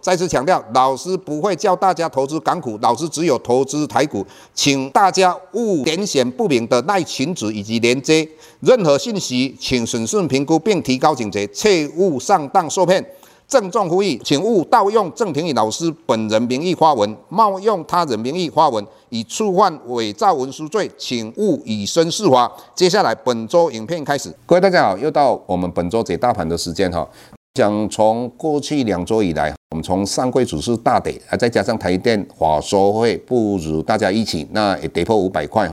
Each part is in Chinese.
再次强调，老师不会教大家投资港股，老师只有投资台股，请大家勿点选不明的赖群组以及连接，任何信息请审慎评估并提高警觉，切勿上当受骗。郑重呼吁，请勿盗用郑庭宇老师本人名义发文，冒用他人名义发文，以触犯伪造文书罪，请勿以身试法。接下来本周影片开始，各位大家好，又到我们本周解大盘的时间哈。想从过去两周以来，我们从上柜指数大跌，啊，再加上台电法说会不如大家一起，那也跌破五百块。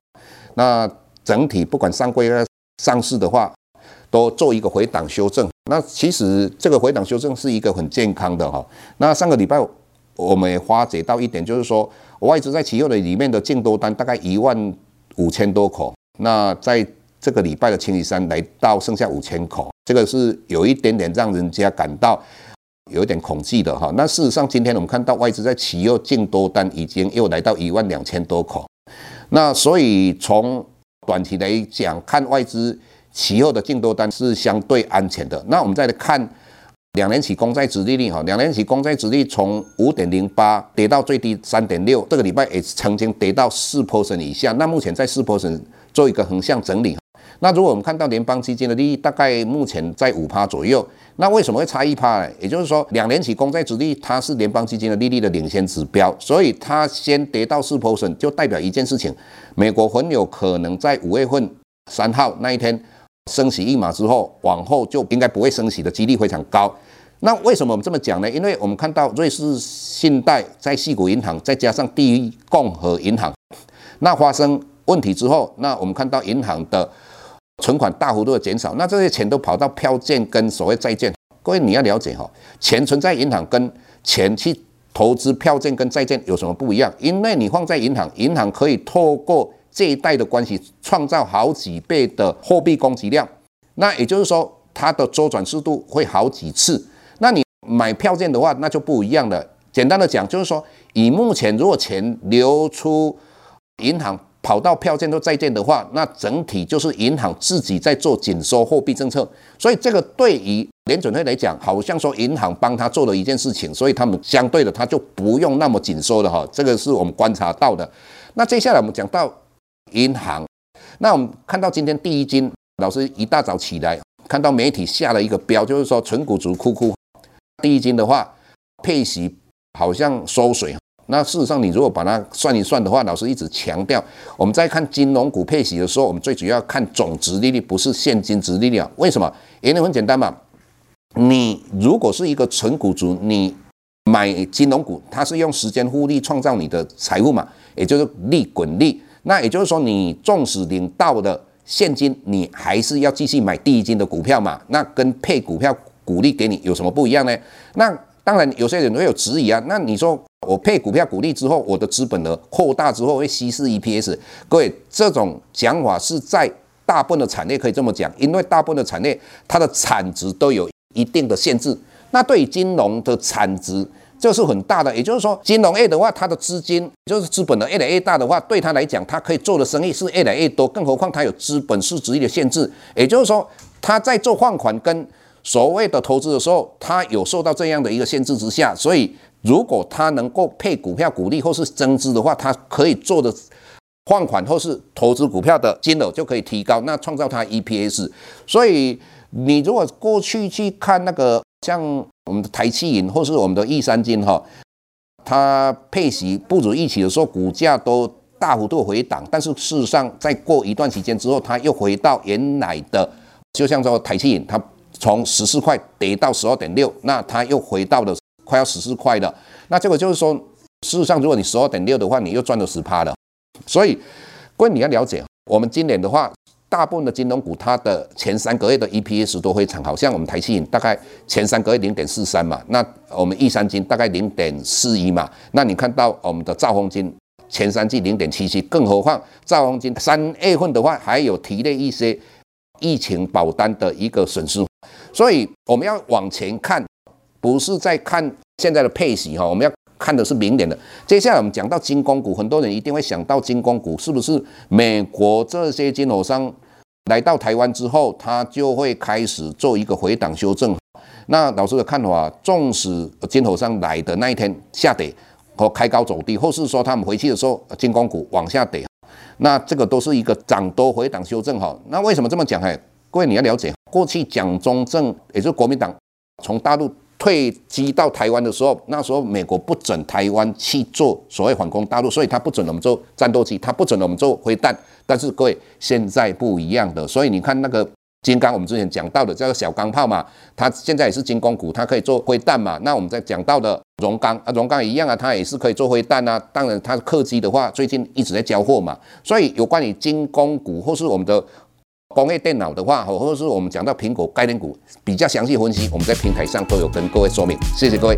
那整体不管上柜上市的话，都做一个回档修正。那其实这个回档修正是一个很健康的哈。那上个礼拜我们也发觉到一点，就是说外资在期货的里面的净多单大概一万五千多口。那在这个礼拜的星期三来到剩下五千口。这个是有一点点让人家感到有一点恐惧的哈。那事实上，今天我们看到外资在期货净多单已经又来到一万两千多口。那所以从短期来讲，看外资期货的净多单是相对安全的。那我们再来看两年期公债殖利率哈，两年期公债殖利率从五点零八跌到最低三点六，这个礼拜也曾经跌到四 percent 以下。那目前在四 percent 做一个横向整理。那如果我们看到联邦基金的利率大概目前在五趴左右，那为什么会差一趴呢？也就是说，两年期公债殖利率它是联邦基金的利率的领先指标，所以它先跌到四 percent 就代表一件事情，美国很有可能在五月份三号那一天升息一码之后，往后就应该不会升息的几率非常高。那为什么我们这么讲呢？因为我们看到瑞士信贷在矽谷银行再加上第一共和银行，那发生问题之后，那我们看到银行的存款大幅度的减少，那这些钱都跑到票券跟所谓债券。各位你要了解哈，钱存在银行跟钱去投资票券跟债券有什么不一样？因为你放在银行，银行可以透过借贷的关系创造好几倍的货币供给量，那也就是说它的周转速度会好几次。那你买票券的话，那就不一样了。简单的讲，就是说以目前如果钱流出银行，跑到票券都债券的话，那整体就是银行自己在做紧缩货币政策，所以这个对于联准会来讲，好像说银行帮他做了一件事情，所以他们相对的他就不用那么紧缩了哈，这个是我们观察到的。那接下来我们讲到银行，那我们看到今天第一金老师一大早起来看到媒体下了一个标，就是说存股族哭哭，第一金的话配息好像缩水。那事实上，你如果把它算一算的话，老师一直强调，我们在看金融股配息的时候，我们最主要看总值利率，不是现金值利率啊。为什么？原因很简单嘛。你如果是一个存股族，你买金融股，它是用时间复利创造你的财富嘛，也就是利滚利。那也就是说，你纵使领到的现金，你还是要继续买第一金的股票嘛。那跟配股票股利给你有什么不一样呢？那当然，有些人会有质疑啊。那你说？我配股票股利之后，我的资本额扩大之后会稀释 EPS。各位，这种讲法是在大部分的产业可以这么讲，因为大部分的产业它的产值都有一定的限制。那对于金融的产值就是很大的，也就是说，金融业的话，它的资金就是资本额越来越大的话，对它来讲，它可以做的生意是越来越多。更何况它有资本市值的限制，也就是说，它在做放款跟所谓的投资的时候，它有受到这样的一个限制之下，所以。如果他能够配股票股利或是增资的话，他可以做的放款或是投资股票的金额就可以提高，那创造他 EPS。所以你如果过去去看那个像我们的台企银或是我们的益三金哈，它配息不如预期的时候，股价都大幅度回档，但是事实上再过一段时间之后，它又回到原来的，就像说台企银，它从十四块跌到十二点六，那它又回到了。快要十四块了，那这个就是说，事实上，如果你十二点六的话，你又赚了十趴了。所以，各位你要了解，我们今年的话，大部分的金融股它的前三个月的 EPS 都非常好，像我们台企银大概前三个月零点四三嘛，那我们玉山金大概零点四一嘛，那你看到我们的兆丰金前三季零点七七，更何况兆丰金三月份的话还有提了一些疫情保单的一个损失，所以我们要往前看，不是在看现在的配息哈，我们要看的是明年的。接下来我们讲到军工股，很多人一定会想到军工股是不是美国这些金融商来到台湾之后，他就会开始做一个回档修正？那老师的看法，纵使金投商来的那一天下跌和开高走低，或是说他们回去的时候军工股往下跌，那这个都是一个涨多回档修正哈。那为什么这么讲？哎，各位你要了解，过去蒋中正也就是国民党从大陆退居到台湾的时候，那时候美国不准台湾去做所谓反攻大陆，所以他不准我们做战斗机，他不准我们做飞弹。但是各位现在不一样的，所以你看那个。金刚，我们之前讲到的叫小钢炮嘛，它现在也是军工股，它可以做灰弹嘛。那我们在讲到的荣钢啊，荣钢一样啊，它也是可以做灰弹啊。当然，它客机的话，最近一直在交货嘛。所以有关于军工股或是我们的工业电脑的话，或者是我们讲到苹果概念股，比较详细分析，我们在平台上都有跟各位说明。谢谢各位。